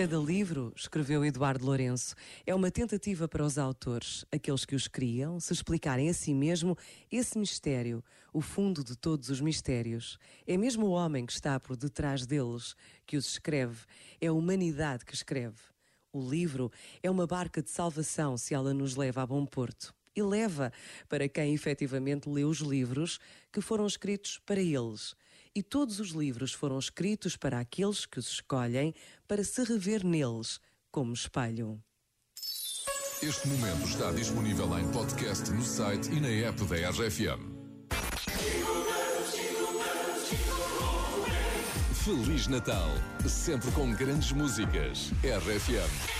Cada livro, escreveu Eduardo Lourenço, é uma tentativa para os autores, aqueles que os criam, se explicarem a si mesmo esse mistério, o fundo de todos os mistérios. É mesmo o homem que está por detrás deles que os escreve, é a humanidade que escreve. O livro é uma barca de salvação se ela nos leva a bom porto. E leva para quem efetivamente lê os livros que foram escritos para eles e todos os livros foram escritos para aqueles que os escolhem para se rever neles como espelho. Este momento está disponível em podcast no site e na app da RFM. Feliz Natal, sempre com grandes músicas. RFM.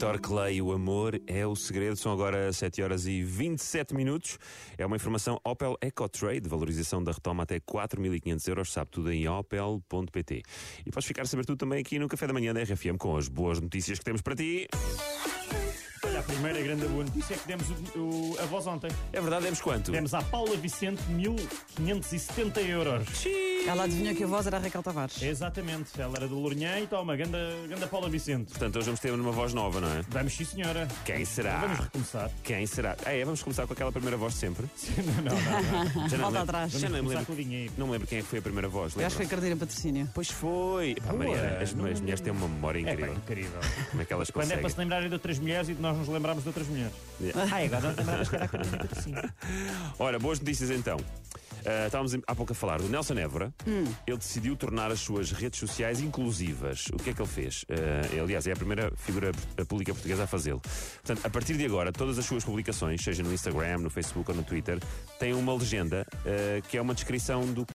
Vitor Clay, o amor é o segredo. São agora 7 horas e 27 minutos. É uma informação Opel EcoTrade, valorização da retoma até 4.500 euros. Sabe tudo em opel.pt. E podes ficar a saber tudo também aqui no Café da Manhã da RFM com as boas notícias que temos para ti. Olha, a primeira grande boa notícia é que demos o, o, a voz ontem. É verdade, demos quanto? Demos à Paula Vicente 1570 euros. Xiii. Ela adivinhou que a voz era a Raquel Tavares. Exatamente, ela era do Lourinhã e toma, ganda, ganda Paula Vicente. Portanto, hoje vamos ter uma voz nova, não é? Vamos sim, senhora. Quem será? Vamos recomeçar. Quem será? Ah, é, vamos começar com aquela primeira voz de sempre. não, não, não. Já não Volta atrás. Já não me lembro. Com o dinheiro. Não me lembro quem é que foi a primeira voz. Eu acho que foi Cardina Patrocínio. Pois foi. Pá, Maria, as, as mulheres têm uma memória incrível. É, incrível. Como é que elas Quando conseguem? é para se lembrarem de outras mulheres e de nós nos lembrarmos de outras mulheres. Yeah. Ah, agora não te lembravas que era a Cardina Patrocínio. Ora, boas notícias então. Uh, estávamos há pouco a falar do Nelson Évora. Hum. Ele decidiu tornar as suas redes sociais inclusivas. O que é que ele fez? Uh, aliás, é a primeira figura pública portuguesa a fazê-lo. Portanto, a partir de agora, todas as suas publicações, seja no Instagram, no Facebook ou no Twitter, têm uma legenda uh, que é uma descrição do